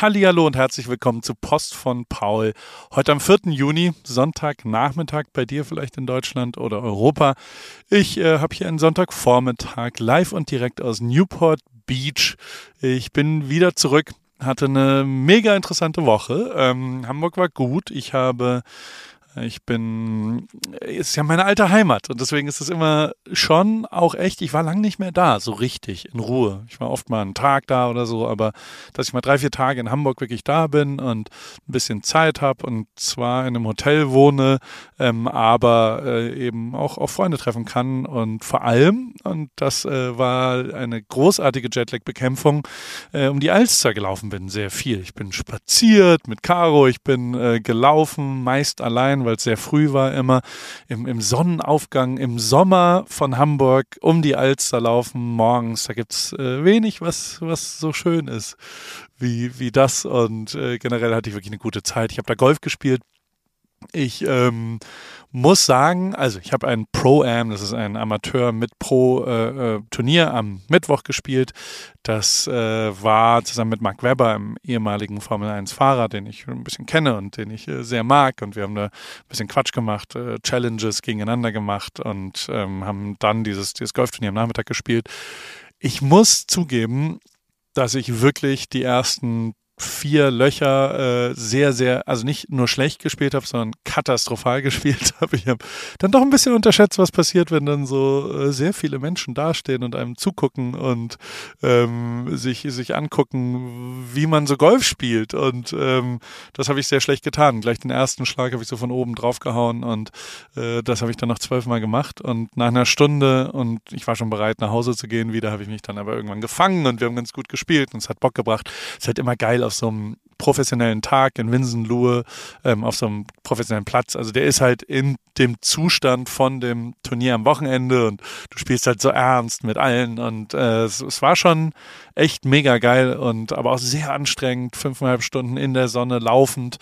Hallihallo und herzlich willkommen zu Post von Paul. Heute am 4. Juni, Sonntagnachmittag bei dir vielleicht in Deutschland oder Europa. Ich äh, habe hier einen Sonntagvormittag live und direkt aus Newport Beach. Ich bin wieder zurück, hatte eine mega interessante Woche. Ähm, Hamburg war gut. Ich habe ich bin, ist ja meine alte Heimat und deswegen ist es immer schon auch echt, ich war lange nicht mehr da, so richtig, in Ruhe. Ich war oft mal einen Tag da oder so, aber dass ich mal drei, vier Tage in Hamburg wirklich da bin und ein bisschen Zeit habe und zwar in einem Hotel wohne, ähm, aber äh, eben auch, auch Freunde treffen kann und vor allem, und das äh, war eine großartige Jetlag-Bekämpfung, äh, um die Alster gelaufen bin, sehr viel. Ich bin spaziert mit Caro, ich bin äh, gelaufen, meist allein, weil es sehr früh war, immer im, im Sonnenaufgang im Sommer von Hamburg um die Alster laufen morgens. Da gibt es äh, wenig, was, was so schön ist wie, wie das. Und äh, generell hatte ich wirklich eine gute Zeit. Ich habe da Golf gespielt. Ich ähm, muss sagen, also ich habe ein Pro-Am, das ist ein Amateur mit Pro-Turnier äh, äh am Mittwoch gespielt. Das äh, war zusammen mit Mark Webber, einem ehemaligen Formel 1-Fahrer, den ich ein bisschen kenne und den ich äh, sehr mag. Und wir haben da ein bisschen Quatsch gemacht, äh, Challenges gegeneinander gemacht und ähm, haben dann dieses, dieses Golfturnier am Nachmittag gespielt. Ich muss zugeben, dass ich wirklich die ersten vier Löcher äh, sehr, sehr, also nicht nur schlecht gespielt habe, sondern katastrophal gespielt habe. Ich habe dann doch ein bisschen unterschätzt, was passiert, wenn dann so äh, sehr viele Menschen dastehen und einem zugucken und ähm, sich, sich angucken, wie man so Golf spielt. Und ähm, das habe ich sehr schlecht getan. Gleich den ersten Schlag habe ich so von oben drauf gehauen und äh, das habe ich dann noch zwölfmal gemacht. Und nach einer Stunde und ich war schon bereit, nach Hause zu gehen, wieder habe ich mich dann aber irgendwann gefangen und wir haben ganz gut gespielt und es hat Bock gebracht. Es halt immer geil, auf so einem professionellen Tag in Winsenlohe ähm, auf so einem professionellen Platz. Also der ist halt in dem Zustand von dem Turnier am Wochenende und du spielst halt so ernst mit allen und äh, es, es, war schon echt mega geil und aber auch sehr anstrengend, fünfeinhalb Stunden in der Sonne laufend.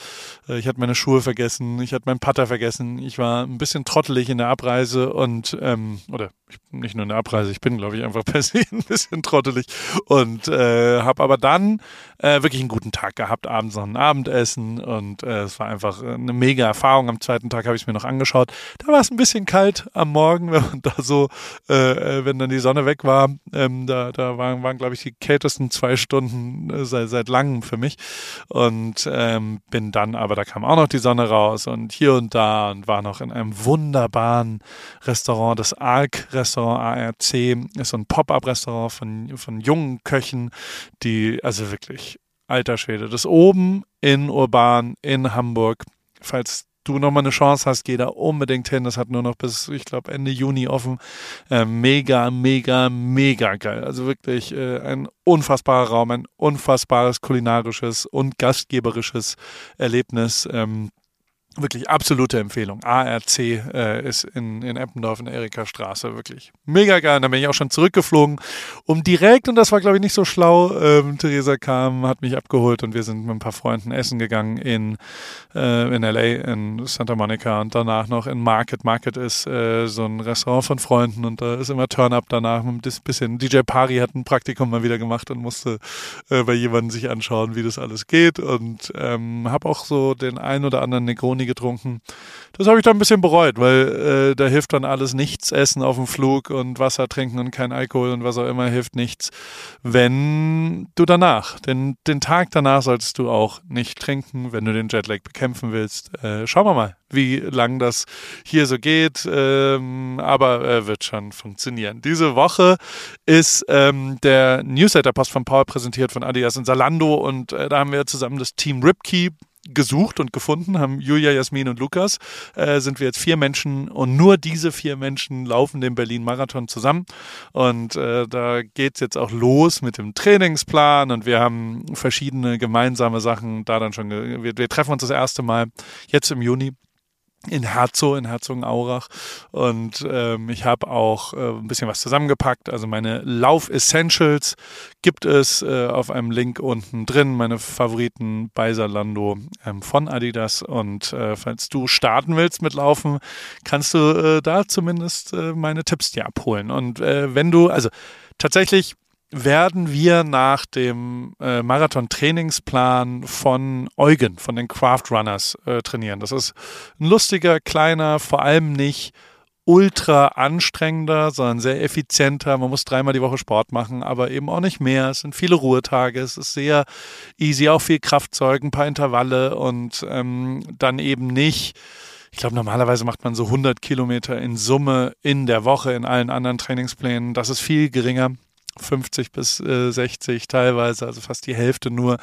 Äh, ich hatte meine Schuhe vergessen, ich hatte meinen Putter vergessen, ich war ein bisschen trottelig in der Abreise und ähm, oder ich, nicht nur in der Abreise, ich bin glaube ich einfach per se ein bisschen trottelig und äh, habe aber dann äh, wirklich einen guten Tag gehabt, abends noch ein Abendessen und äh, es war einfach eine mega Erfahrung. Am zweiten Tag habe ich es mir noch angeschaut. Da war es ein bisschen kalt am Morgen, wenn man da so, äh, äh, wenn dann die Sonne weg war. Ähm, da da waren, waren glaube ich, die kältesten zwei Stunden äh, seit, seit langem für mich. Und ähm, bin dann, aber da kam auch noch die Sonne raus und hier und da und war noch in einem wunderbaren Restaurant, das ARC-Restaurant ARC, ist so ein Pop-up-Restaurant von, von jungen Köchen, die, also wirklich alter Schwede. Das oben in Urban in Hamburg. Falls du nochmal eine Chance hast, geh da unbedingt hin. Das hat nur noch bis, ich glaube, Ende Juni offen. Äh, mega, mega, mega geil. Also wirklich äh, ein unfassbarer Raum, ein unfassbares kulinarisches und gastgeberisches Erlebnis. Ähm, Wirklich absolute Empfehlung. ARC äh, ist in, in Eppendorf in der Erika Straße. Wirklich mega geil. Da bin ich auch schon zurückgeflogen, um direkt, und das war, glaube ich, nicht so schlau, ähm, Theresa kam, hat mich abgeholt und wir sind mit ein paar Freunden essen gegangen in, äh, in L.A., in Santa Monica und danach noch in Market. Market ist äh, so ein Restaurant von Freunden und da ist immer Turn-Up danach. Ein bisschen DJ Pari hat ein Praktikum mal wieder gemacht und musste äh, bei jemandem sich anschauen, wie das alles geht und ähm, habe auch so den ein oder anderen Negroni getrunken. Das habe ich dann ein bisschen bereut, weil äh, da hilft dann alles nichts, Essen auf dem Flug und Wasser trinken und kein Alkohol und was auch immer hilft nichts, wenn du danach, denn den Tag danach solltest du auch nicht trinken, wenn du den Jetlag bekämpfen willst. Äh, schauen wir mal, wie lang das hier so geht, ähm, aber äh, wird schon funktionieren. Diese Woche ist ähm, der Newsletter Post von Paul präsentiert von Adidas und Salando und äh, da haben wir zusammen das Team Ripkey gesucht und gefunden, haben Julia, Jasmin und Lukas, äh, sind wir jetzt vier Menschen und nur diese vier Menschen laufen den Berlin-Marathon zusammen. Und äh, da es jetzt auch los mit dem Trainingsplan und wir haben verschiedene gemeinsame Sachen da dann schon. Wir, wir treffen uns das erste Mal jetzt im Juni in Herzog, in Herzogenaurach. Und ähm, ich habe auch äh, ein bisschen was zusammengepackt. Also meine Lauf-Essentials gibt es äh, auf einem Link unten drin. Meine Favoriten bei Salando ähm, von Adidas. Und äh, falls du starten willst mit Laufen, kannst du äh, da zumindest äh, meine Tipps dir abholen. Und äh, wenn du, also tatsächlich werden wir nach dem äh, Marathon-Trainingsplan von Eugen, von den Craft Runners, äh, trainieren. Das ist ein lustiger, kleiner, vor allem nicht ultra anstrengender, sondern sehr effizienter. Man muss dreimal die Woche Sport machen, aber eben auch nicht mehr. Es sind viele Ruhetage, es ist sehr easy, auch viel Kraftzeug, ein paar Intervalle und ähm, dann eben nicht ich glaube, normalerweise macht man so 100 Kilometer in Summe in der Woche in allen anderen Trainingsplänen. Das ist viel geringer. 50 bis äh, 60 teilweise, also fast die Hälfte nur.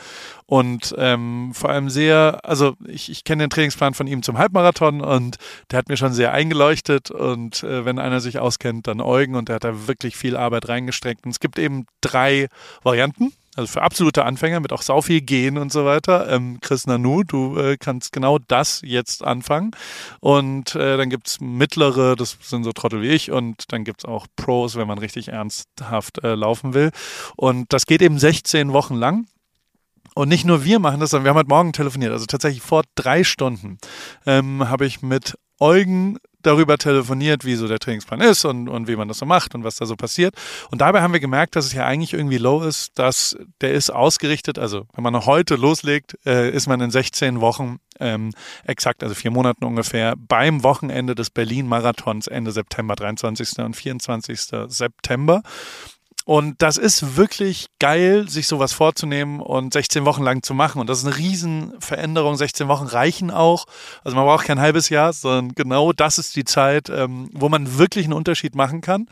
Und ähm, vor allem sehr, also ich, ich kenne den Trainingsplan von ihm zum Halbmarathon und der hat mir schon sehr eingeleuchtet. Und äh, wenn einer sich auskennt, dann Eugen und der hat da wirklich viel Arbeit reingestreckt. Und es gibt eben drei Varianten. Also für absolute Anfänger mit auch sau viel Gehen und so weiter. Ähm, Chris Nanu, du äh, kannst genau das jetzt anfangen. Und äh, dann gibt's mittlere, das sind so Trottel wie ich. Und dann gibt's auch Pros, wenn man richtig ernsthaft äh, laufen will. Und das geht eben 16 Wochen lang. Und nicht nur wir machen das, sondern wir haben heute Morgen telefoniert. Also tatsächlich vor drei Stunden ähm, habe ich mit Eugen darüber telefoniert, wie so der Trainingsplan ist und, und wie man das so macht und was da so passiert. Und dabei haben wir gemerkt, dass es ja eigentlich irgendwie low ist, dass der ist ausgerichtet, also wenn man heute loslegt, äh, ist man in 16 Wochen ähm, exakt, also vier Monaten ungefähr, beim Wochenende des Berlin-Marathons Ende September, 23. und 24. September. Und das ist wirklich geil, sich sowas vorzunehmen und 16 Wochen lang zu machen. Und das ist eine Riesenveränderung. 16 Wochen reichen auch. Also man braucht kein halbes Jahr, sondern genau das ist die Zeit, ähm, wo man wirklich einen Unterschied machen kann.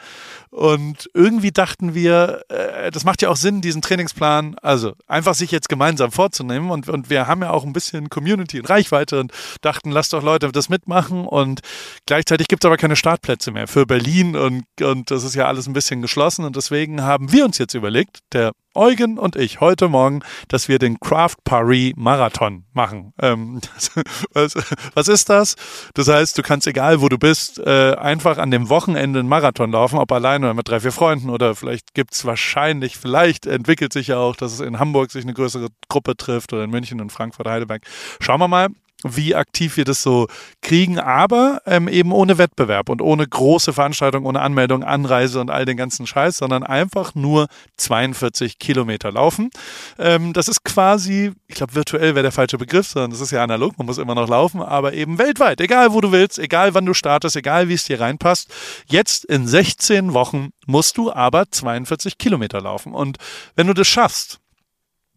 Und irgendwie dachten wir, äh, das macht ja auch Sinn, diesen Trainingsplan, also einfach sich jetzt gemeinsam vorzunehmen. Und, und wir haben ja auch ein bisschen Community und Reichweite und dachten, lasst doch Leute das mitmachen. Und gleichzeitig gibt es aber keine Startplätze mehr für Berlin und, und das ist ja alles ein bisschen geschlossen. Und deswegen haben wir uns jetzt überlegt, der Eugen und ich heute Morgen, dass wir den Craft Paris Marathon machen. Ähm, was, was, ist das? Das heißt, du kannst egal wo du bist, äh, einfach an dem Wochenende einen Marathon laufen, ob alleine oder mit drei, vier Freunden oder vielleicht gibt's wahrscheinlich, vielleicht entwickelt sich ja auch, dass es in Hamburg sich eine größere Gruppe trifft oder in München und Frankfurt, Heidelberg. Schauen wir mal wie aktiv wir das so kriegen, aber ähm, eben ohne Wettbewerb und ohne große Veranstaltung, ohne Anmeldung, Anreise und all den ganzen Scheiß, sondern einfach nur 42 Kilometer laufen. Ähm, das ist quasi, ich glaube, virtuell wäre der falsche Begriff, sondern das ist ja analog, man muss immer noch laufen, aber eben weltweit, egal wo du willst, egal wann du startest, egal wie es dir reinpasst. Jetzt in 16 Wochen musst du aber 42 Kilometer laufen. Und wenn du das schaffst,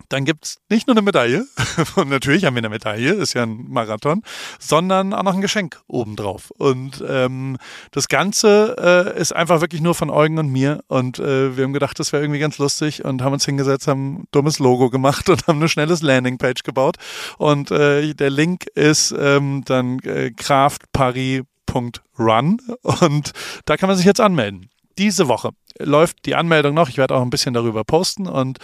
dann gibt's nicht nur eine Medaille, und natürlich haben wir eine Medaille, ist ja ein Marathon, sondern auch noch ein Geschenk obendrauf. Und ähm, das Ganze äh, ist einfach wirklich nur von Eugen und mir. Und äh, wir haben gedacht, das wäre irgendwie ganz lustig und haben uns hingesetzt, haben ein dummes Logo gemacht und haben ein schnelles Landingpage gebaut. Und äh, der Link ist ähm, dann äh, craftparis.run und da kann man sich jetzt anmelden. Diese Woche läuft die Anmeldung noch. Ich werde auch ein bisschen darüber posten und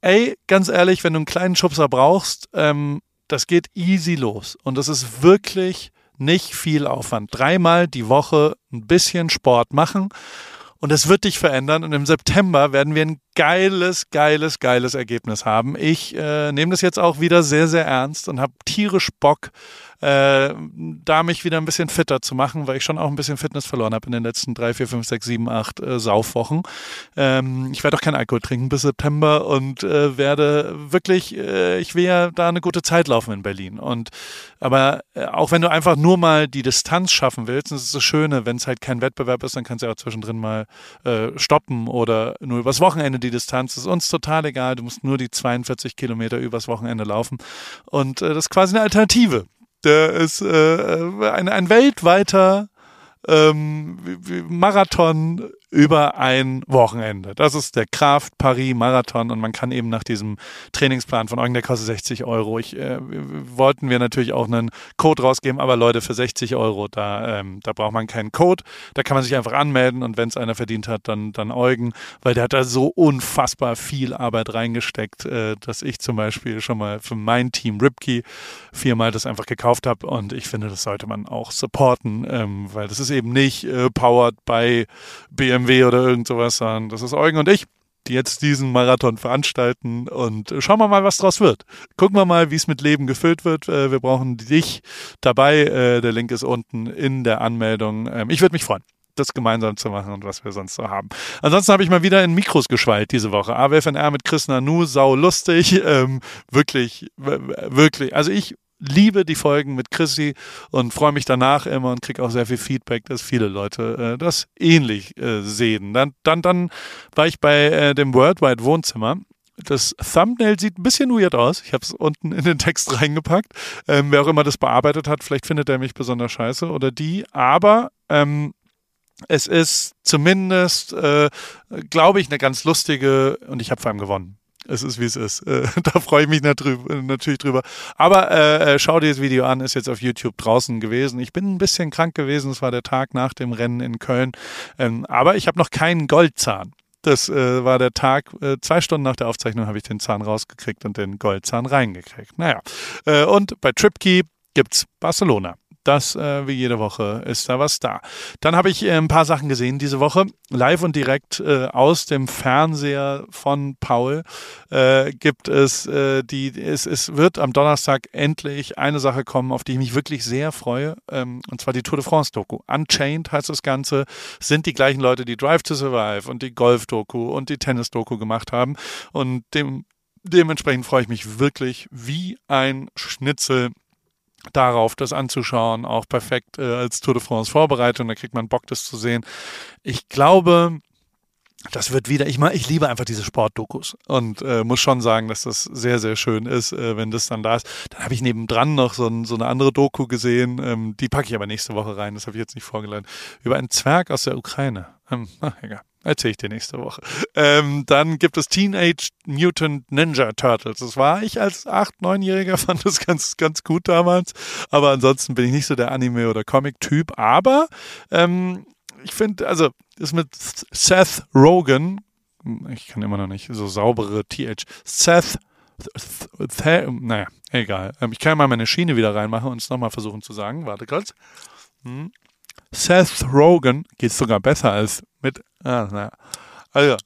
ey, ganz ehrlich, wenn du einen kleinen Schubser brauchst, ähm, das geht easy los. Und das ist wirklich nicht viel Aufwand. Dreimal die Woche ein bisschen Sport machen. Und es wird dich verändern. Und im September werden wir ein geiles, geiles, geiles Ergebnis haben. Ich äh, nehme das jetzt auch wieder sehr, sehr ernst und habe tierisch Bock, äh, da mich wieder ein bisschen fitter zu machen, weil ich schon auch ein bisschen Fitness verloren habe in den letzten drei, vier, fünf, sechs, sieben, acht äh, Saufwochen. Ähm, ich werde auch kein Alkohol trinken bis September und äh, werde wirklich, äh, ich will ja da eine gute Zeit laufen in Berlin. Und aber äh, auch wenn du einfach nur mal die Distanz schaffen willst, das ist das Schöne, wenn es halt kein Wettbewerb ist, dann kannst du ja auch zwischendrin mal äh, stoppen oder nur übers Wochenende die Distanz. Das ist uns total egal. Du musst nur die 42 Kilometer übers Wochenende laufen. Und äh, das ist quasi eine Alternative der ist äh, ein, ein weltweiter ähm, Marathon über ein Wochenende. Das ist der Kraft Paris Marathon und man kann eben nach diesem Trainingsplan von Eugen, der kostet 60 Euro. Ich äh, wollten wir natürlich auch einen Code rausgeben, aber Leute, für 60 Euro, da, ähm, da braucht man keinen Code. Da kann man sich einfach anmelden und wenn es einer verdient hat, dann, dann Eugen, weil der hat da so unfassbar viel Arbeit reingesteckt, äh, dass ich zum Beispiel schon mal für mein Team Ripkey viermal das einfach gekauft habe und ich finde, das sollte man auch supporten, ähm, weil das ist eben nicht äh, powered by BMW oder irgend sowas, sondern das ist Eugen und ich, die jetzt diesen Marathon veranstalten und schauen wir mal, was draus wird. Gucken wir mal, wie es mit Leben gefüllt wird. Äh, wir brauchen dich dabei. Äh, der Link ist unten in der Anmeldung. Ähm, ich würde mich freuen. das gemeinsam zu machen und was wir sonst so haben. Ansonsten habe ich mal wieder in Mikros geschweilt diese Woche. AWFNR mit Chris Nanu, sau lustig, ähm, wirklich, wirklich. Also ich liebe die Folgen mit Chrissy und freue mich danach immer und kriege auch sehr viel Feedback, dass viele Leute äh, das ähnlich äh, sehen. Dann, dann, dann war ich bei äh, dem Worldwide Wohnzimmer. Das Thumbnail sieht ein bisschen weird aus. Ich habe es unten in den Text reingepackt. Ähm, wer auch immer das bearbeitet hat, vielleicht findet er mich besonders scheiße oder die. Aber ähm, es ist zumindest, äh, glaube ich, eine ganz lustige und ich habe vor allem gewonnen. Es ist, wie es ist. Äh, da freue ich mich natürlich drüber. Aber äh, äh, schau dir das Video an, ist jetzt auf YouTube draußen gewesen. Ich bin ein bisschen krank gewesen. Es war der Tag nach dem Rennen in Köln. Ähm, aber ich habe noch keinen Goldzahn. Das äh, war der Tag, äh, zwei Stunden nach der Aufzeichnung habe ich den Zahn rausgekriegt und den Goldzahn reingekriegt. Naja. Äh, und bei TripKey gibt's Barcelona. Das äh, wie jede Woche ist da was da. Dann habe ich äh, ein paar Sachen gesehen diese Woche. Live und direkt äh, aus dem Fernseher von Paul äh, gibt es äh, die, es, es wird am Donnerstag endlich eine Sache kommen, auf die ich mich wirklich sehr freue. Ähm, und zwar die Tour de France Doku. Unchained heißt das Ganze. Sind die gleichen Leute, die Drive to Survive und die Golf Doku und die Tennis Doku gemacht haben. Und dem, dementsprechend freue ich mich wirklich wie ein Schnitzel darauf, das anzuschauen, auch perfekt äh, als Tour de France Vorbereitung, da kriegt man Bock, das zu sehen. Ich glaube, das wird wieder, ich, ich liebe einfach diese Sportdokus und äh, muss schon sagen, dass das sehr, sehr schön ist, äh, wenn das dann da ist. Dann habe ich nebendran noch so, ein, so, eine andere Doku gesehen, ähm, die packe ich aber nächste Woche rein, das habe ich jetzt nicht vorgeladen, über einen Zwerg aus der Ukraine. Ähm, ach, egal. Erzähle ich dir nächste Woche. Ähm, dann gibt es Teenage Mutant Ninja Turtles. Das war ich als 8-, 9-Jähriger, fand das ganz, ganz gut damals. Aber ansonsten bin ich nicht so der Anime- oder Comic-Typ. Aber ähm, ich finde, also ist mit Seth Rogen, ich kann immer noch nicht so saubere TH, Seth naja, egal. Ähm, ich kann mal meine Schiene wieder reinmachen und es nochmal versuchen zu sagen. Warte kurz. Hm. Seth Rogen geht sogar besser als mit. Ah, naja. Also,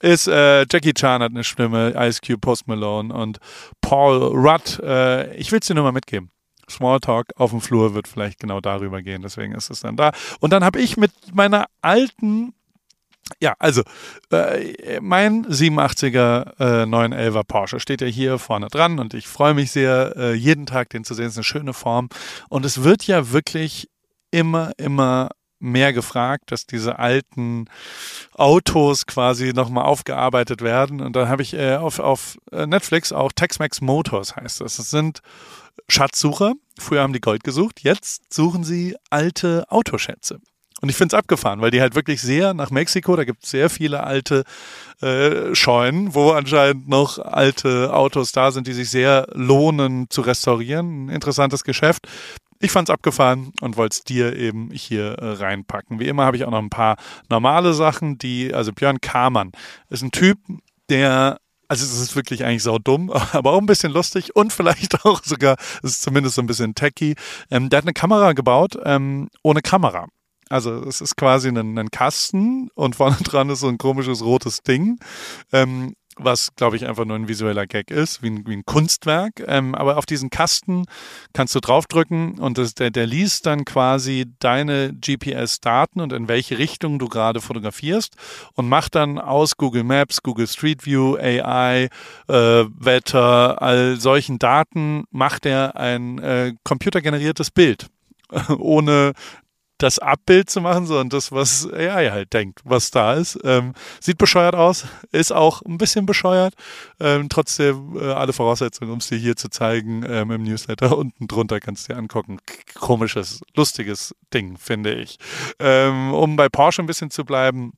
ist äh, Jackie Chan hat eine Stimme, Ice Cube, Post Malone und Paul Rudd. Äh, ich will es dir nur mal mitgeben. Smalltalk auf dem Flur wird vielleicht genau darüber gehen, deswegen ist es dann da. Und dann habe ich mit meiner alten, ja, also äh, mein 87er äh, 911er Porsche steht ja hier vorne dran und ich freue mich sehr, äh, jeden Tag den zu sehen. Es ist eine schöne Form und es wird ja wirklich immer, immer mehr gefragt, dass diese alten Autos quasi nochmal aufgearbeitet werden. Und dann habe ich äh, auf, auf Netflix auch Tex-Mex Motors heißt das. Das sind Schatzsucher. Früher haben die Gold gesucht, jetzt suchen sie alte Autoschätze. Und ich finde es abgefahren, weil die halt wirklich sehr nach Mexiko, da gibt es sehr viele alte äh, Scheunen, wo anscheinend noch alte Autos da sind, die sich sehr lohnen zu restaurieren. Ein interessantes Geschäft. Ich fand's abgefahren und wollte es dir eben hier äh, reinpacken. Wie immer habe ich auch noch ein paar normale Sachen, die, also Björn Kamann ist ein Typ, der also es ist wirklich eigentlich sau dumm, aber auch ein bisschen lustig und vielleicht auch sogar, es ist zumindest so ein bisschen techy. Ähm, der hat eine Kamera gebaut ähm, ohne Kamera. Also es ist quasi ein, ein, Kasten und vorne dran ist so ein komisches rotes Ding. Ähm, was, glaube ich, einfach nur ein visueller Gag ist, wie ein, wie ein Kunstwerk. Ähm, aber auf diesen Kasten kannst du draufdrücken und das, der, der liest dann quasi deine GPS-Daten und in welche Richtung du gerade fotografierst und macht dann aus Google Maps, Google Street View, AI, äh, Wetter, all solchen Daten, macht er ein äh, computergeneriertes Bild ohne das Abbild zu machen, sondern das, was AI halt denkt, was da ist. Ähm, sieht bescheuert aus, ist auch ein bisschen bescheuert. Ähm, trotzdem äh, alle Voraussetzungen, um es dir hier zu zeigen ähm, im Newsletter. Unten drunter kannst du dir angucken. Komisches, lustiges Ding, finde ich. Ähm, um bei Porsche ein bisschen zu bleiben,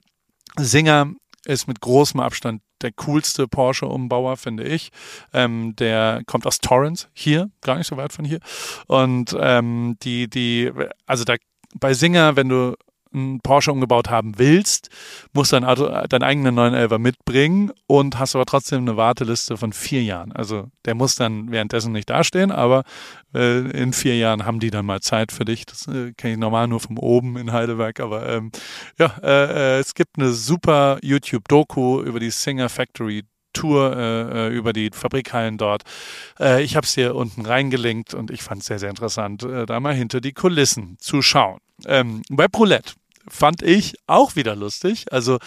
Singer ist mit großem Abstand der coolste Porsche-Umbauer, finde ich. Ähm, der kommt aus Torrance, hier, gar nicht so weit von hier. Und ähm, die, die, also da bei Singer, wenn du einen Porsche umgebaut haben willst, musst du dein Auto, deinen eigenen 911 mitbringen und hast aber trotzdem eine Warteliste von vier Jahren. Also der muss dann währenddessen nicht dastehen, aber äh, in vier Jahren haben die dann mal Zeit für dich. Das äh, kenne ich normal nur vom oben in Heidelberg, aber ähm, ja, äh, äh es gibt eine super YouTube-Doku über die Singer Factory Tour äh, äh, über die Fabrikhallen dort. Äh, ich habe es hier unten reingelinkt und ich fand es sehr, sehr interessant, äh, da mal hinter die Kulissen zu schauen. Ähm, bei Roulette fand ich auch wieder lustig. Also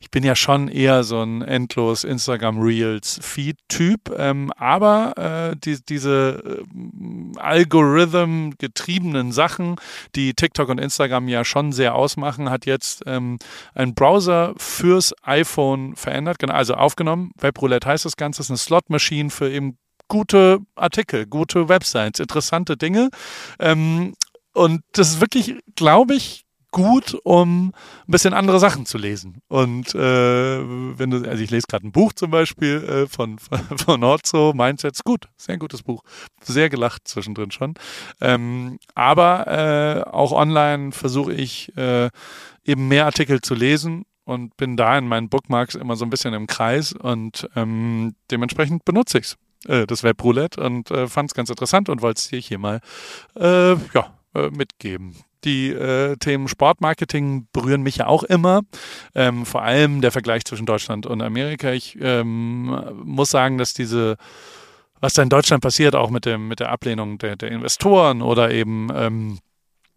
ich bin ja schon eher so ein endlos Instagram Reels Feed Typ, ähm, aber äh, die, diese äh, Algorithm getriebenen Sachen, die TikTok und Instagram ja schon sehr ausmachen, hat jetzt ähm, ein Browser fürs iPhone verändert, genau, also aufgenommen. Webroulette heißt das Ganze, ist eine Slot Machine für eben gute Artikel, gute Websites, interessante Dinge. Ähm, und das ist wirklich, glaube ich, gut, um ein bisschen andere Sachen zu lesen. Und äh, wenn du, also ich lese gerade ein Buch zum Beispiel äh, von, von Orzo, Mindsets, gut, sehr gutes Buch. Sehr gelacht zwischendrin schon. Ähm, aber äh, auch online versuche ich äh, eben mehr Artikel zu lesen und bin da in meinen Bookmarks immer so ein bisschen im Kreis und ähm, dementsprechend benutze ich es äh, das Webroulette und äh, fand es ganz interessant und wollte es dir hier mal äh, ja, äh, mitgeben. Die äh, Themen Sportmarketing berühren mich ja auch immer. Ähm, vor allem der Vergleich zwischen Deutschland und Amerika. Ich ähm, muss sagen, dass diese, was da in Deutschland passiert, auch mit, dem, mit der Ablehnung der, der Investoren oder eben ähm,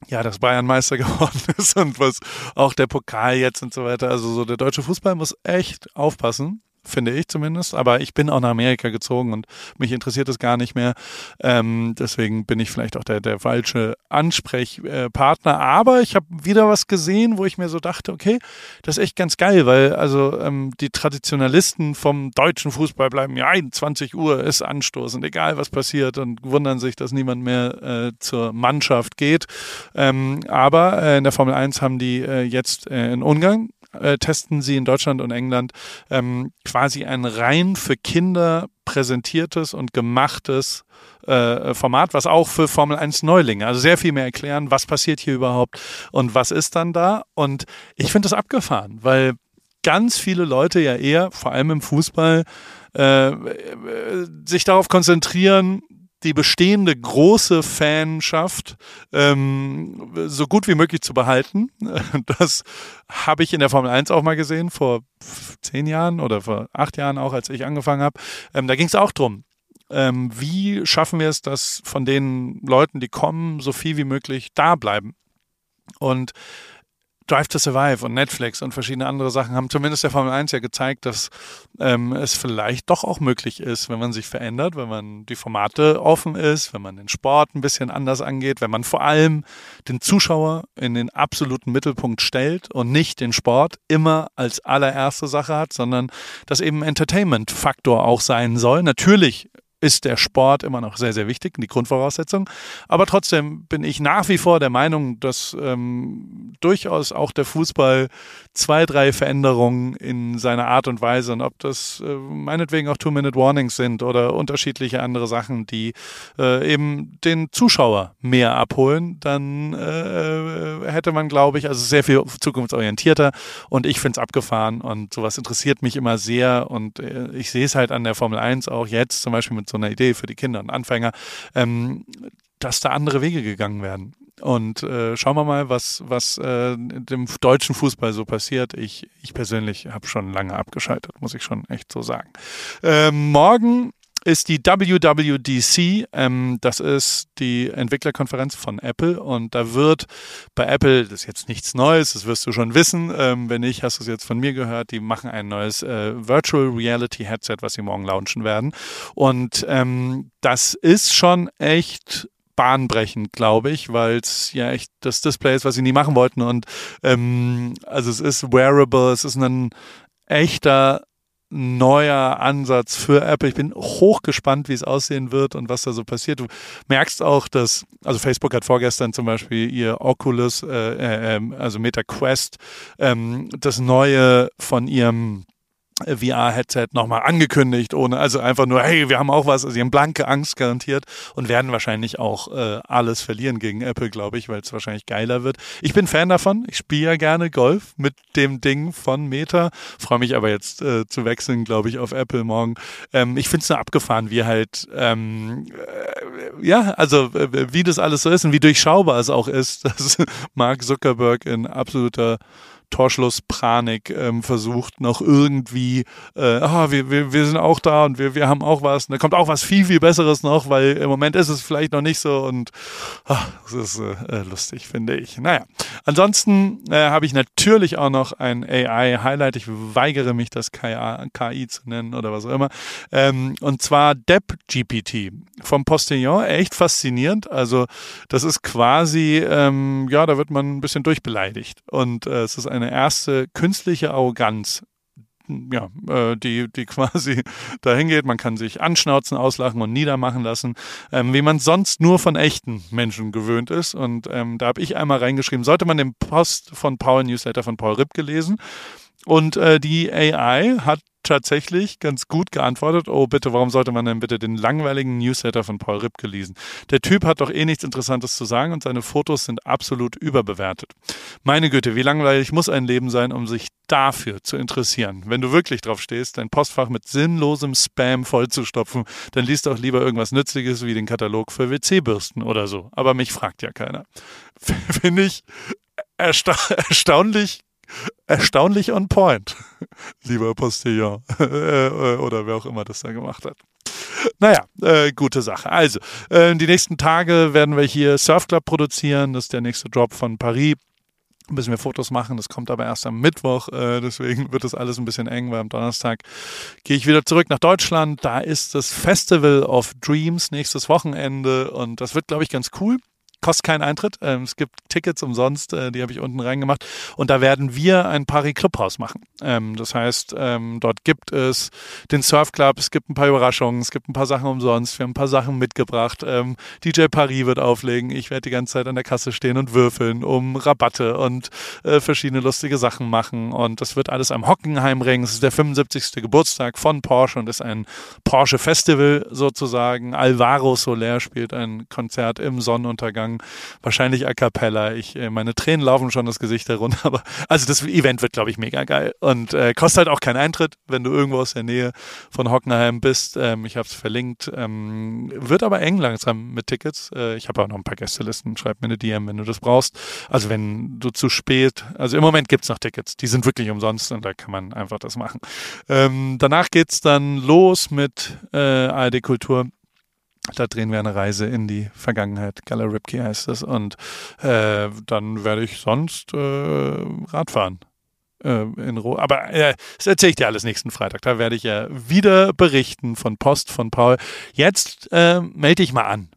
ja, dass Bayern Meister geworden ist und was auch der Pokal jetzt und so weiter. Also so der deutsche Fußball muss echt aufpassen finde ich zumindest. Aber ich bin auch nach Amerika gezogen und mich interessiert es gar nicht mehr. Ähm, deswegen bin ich vielleicht auch der, der falsche Ansprechpartner. Aber ich habe wieder was gesehen, wo ich mir so dachte, okay, das ist echt ganz geil, weil also ähm, die Traditionalisten vom deutschen Fußball bleiben ja 21 Uhr ist Anstoß und egal was passiert und wundern sich, dass niemand mehr äh, zur Mannschaft geht. Ähm, aber äh, in der Formel 1 haben die äh, jetzt äh, in Ungarn äh, testen sie in Deutschland und England ähm, quasi ein rein für Kinder präsentiertes und gemachtes äh, Format, was auch für Formel 1 Neulinge, also sehr viel mehr erklären, was passiert hier überhaupt und was ist dann da. Und ich finde das abgefahren, weil ganz viele Leute ja eher, vor allem im Fußball, äh, äh sich darauf konzentrieren, die bestehende große Fanschaft ähm, so gut wie möglich zu behalten. Das habe ich in der Formel 1 auch mal gesehen, vor zehn Jahren oder vor acht Jahren auch, als ich angefangen habe. Ähm, da ging es auch drum. Ähm, wie schaffen wir es, dass von den Leuten, die kommen, so viel wie möglich da bleiben? Und Drive to Survive und Netflix und verschiedene andere Sachen haben zumindest der Formel 1 ja gezeigt, dass ähm, es vielleicht doch auch möglich ist, wenn man sich verändert, wenn man die Formate offen ist, wenn man den Sport ein bisschen anders angeht, wenn man vor allem den Zuschauer in den absoluten Mittelpunkt stellt und nicht den Sport immer als allererste Sache hat, sondern dass eben Entertainment-Faktor auch sein soll. Natürlich ist der Sport immer noch sehr, sehr wichtig, die Grundvoraussetzung. Aber trotzdem bin ich nach wie vor der Meinung, dass ähm, durchaus auch der Fußball zwei, drei Veränderungen in seiner Art und Weise und ob das äh, meinetwegen auch Two-Minute-Warnings sind oder unterschiedliche andere Sachen, die äh, eben den Zuschauer mehr abholen, dann äh, hätte man, glaube ich, also sehr viel zukunftsorientierter und ich finde es abgefahren und sowas interessiert mich immer sehr und äh, ich sehe es halt an der Formel 1 auch jetzt zum Beispiel mit so einer Idee für die Kinder und Anfänger, ähm, dass da andere Wege gegangen werden. Und äh, schauen wir mal, was, was äh, dem deutschen Fußball so passiert. Ich, ich persönlich habe schon lange abgeschaltet, muss ich schon echt so sagen. Ähm, morgen ist die WWDC. Ähm, das ist die Entwicklerkonferenz von Apple und da wird bei Apple, das ist jetzt nichts Neues, das wirst du schon wissen. Ähm, wenn nicht, hast du es jetzt von mir gehört. Die machen ein neues äh, Virtual Reality Headset, was sie morgen launchen werden. Und ähm, das ist schon echt bahnbrechend, glaube ich, weil es ja echt das Display ist, was sie nie machen wollten. Und ähm, also es ist wearable, es ist ein echter neuer Ansatz für Apple. Ich bin hochgespannt, wie es aussehen wird und was da so passiert. Du merkst auch, dass, also Facebook hat vorgestern zum Beispiel ihr Oculus, äh, äh, ähm, also Meta Quest, ähm, das neue von ihrem VR-Headset nochmal angekündigt, ohne, also einfach nur, hey, wir haben auch was, also sie haben blanke Angst garantiert und werden wahrscheinlich auch äh, alles verlieren gegen Apple, glaube ich, weil es wahrscheinlich geiler wird. Ich bin Fan davon, ich spiele ja gerne Golf mit dem Ding von Meta, freue mich aber jetzt äh, zu wechseln, glaube ich, auf Apple morgen. Ähm, ich finde es nur abgefahren, wie halt, ähm, äh, ja, also wie das alles so ist und wie durchschaubar es auch ist, dass Mark Zuckerberg in absoluter Torschluss Pranik ähm, versucht noch irgendwie, äh, ah, wir, wir, wir sind auch da und wir, wir haben auch was. Und da kommt auch was viel, viel Besseres noch, weil im Moment ist es vielleicht noch nicht so und ach, das ist äh, lustig, finde ich. Naja, ansonsten äh, habe ich natürlich auch noch ein AI-Highlight. Ich weigere mich, das KI, KI zu nennen oder was auch immer. Ähm, und zwar DeppGPT vom Postillon. Echt faszinierend. Also das ist quasi, ähm, ja, da wird man ein bisschen durchbeleidigt. Und äh, es ist eine erste künstliche Arroganz ja, äh, die, die quasi dahin geht. Man kann sich anschnauzen, auslachen und niedermachen lassen, ähm, wie man sonst nur von echten Menschen gewöhnt ist. Und ähm, da habe ich einmal reingeschrieben, sollte man den Post von Paul Newsletter von Paul Ripp gelesen. Und äh, die AI hat tatsächlich ganz gut geantwortet. Oh, bitte, warum sollte man denn bitte den langweiligen Newsletter von Paul Ripke lesen? Der Typ hat doch eh nichts Interessantes zu sagen und seine Fotos sind absolut überbewertet. Meine Güte, wie langweilig muss ein Leben sein, um sich dafür zu interessieren? Wenn du wirklich drauf stehst, dein Postfach mit sinnlosem Spam vollzustopfen, dann liest doch lieber irgendwas Nützliches wie den Katalog für WC-Bürsten oder so. Aber mich fragt ja keiner. Finde ich ersta erstaunlich erstaunlich on point, lieber Postillon äh, oder wer auch immer das da gemacht hat. Naja, äh, gute Sache. Also, äh, die nächsten Tage werden wir hier Surfclub produzieren. Das ist der nächste Drop von Paris. Müssen wir Fotos machen. Das kommt aber erst am Mittwoch. Äh, deswegen wird das alles ein bisschen eng, weil am Donnerstag gehe ich wieder zurück nach Deutschland. Da ist das Festival of Dreams nächstes Wochenende und das wird, glaube ich, ganz cool kostet keinen Eintritt. Ähm, es gibt Tickets umsonst, äh, die habe ich unten reingemacht. Und da werden wir ein Paris Clubhaus machen. Ähm, das heißt, ähm, dort gibt es den Surfclub, es gibt ein paar Überraschungen, es gibt ein paar Sachen umsonst, wir haben ein paar Sachen mitgebracht. Ähm, DJ Paris wird auflegen. Ich werde die ganze Zeit an der Kasse stehen und würfeln um Rabatte und äh, verschiedene lustige Sachen machen. Und das wird alles am Hockenheimring. Es ist der 75. Geburtstag von Porsche und ist ein Porsche Festival sozusagen. Alvaro Soler spielt ein Konzert im Sonnenuntergang wahrscheinlich a cappella. Ich, äh, meine Tränen laufen schon das Gesicht herunter, aber also das Event wird, glaube ich, mega geil und äh, kostet halt auch keinen Eintritt, wenn du irgendwo aus der Nähe von Hockenheim bist. Ähm, ich habe es verlinkt. Ähm, wird aber eng langsam mit Tickets. Äh, ich habe auch noch ein paar Gästelisten. Schreib mir eine DM, wenn du das brauchst. Also wenn du zu spät, also im Moment gibt es noch Tickets. Die sind wirklich umsonst und da kann man einfach das machen. Ähm, danach es dann los mit äh, ARD Kultur da drehen wir eine Reise in die Vergangenheit. Gala Ripke heißt es. Und äh, dann werde ich sonst äh, Radfahren. Äh, in Ruhe. Aber äh, das erzähle ich dir alles nächsten Freitag. Da werde ich ja wieder berichten von Post von Paul. Jetzt äh, melde ich mal an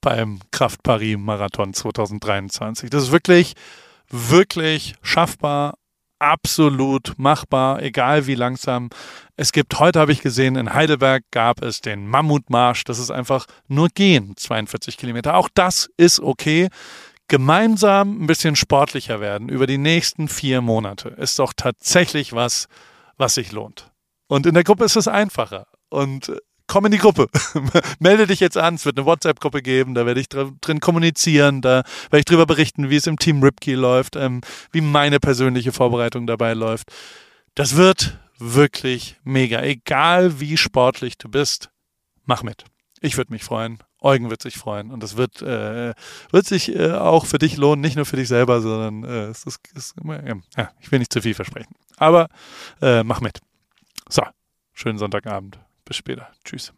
beim Kraft Paris Marathon 2023. Das ist wirklich, wirklich schaffbar absolut machbar, egal wie langsam. Es gibt, heute habe ich gesehen, in Heidelberg gab es den Mammutmarsch. Das ist einfach nur gehen, 42 Kilometer. Auch das ist okay. Gemeinsam ein bisschen sportlicher werden über die nächsten vier Monate ist doch tatsächlich was, was sich lohnt. Und in der Gruppe ist es einfacher. Und komm in die Gruppe. Melde dich jetzt an. Es wird eine WhatsApp-Gruppe geben. Da werde ich drin kommunizieren. Da werde ich darüber berichten, wie es im Team Ripkey läuft, ähm, wie meine persönliche Vorbereitung dabei läuft. Das wird wirklich mega. Egal wie sportlich du bist, mach mit. Ich würde mich freuen. Eugen wird sich freuen. Und das wird, äh, wird sich äh, auch für dich lohnen, nicht nur für dich selber, sondern äh, es ist, ist ja, ich will nicht zu viel versprechen. Aber äh, mach mit. So, schönen Sonntagabend. Bis später. Tschüss.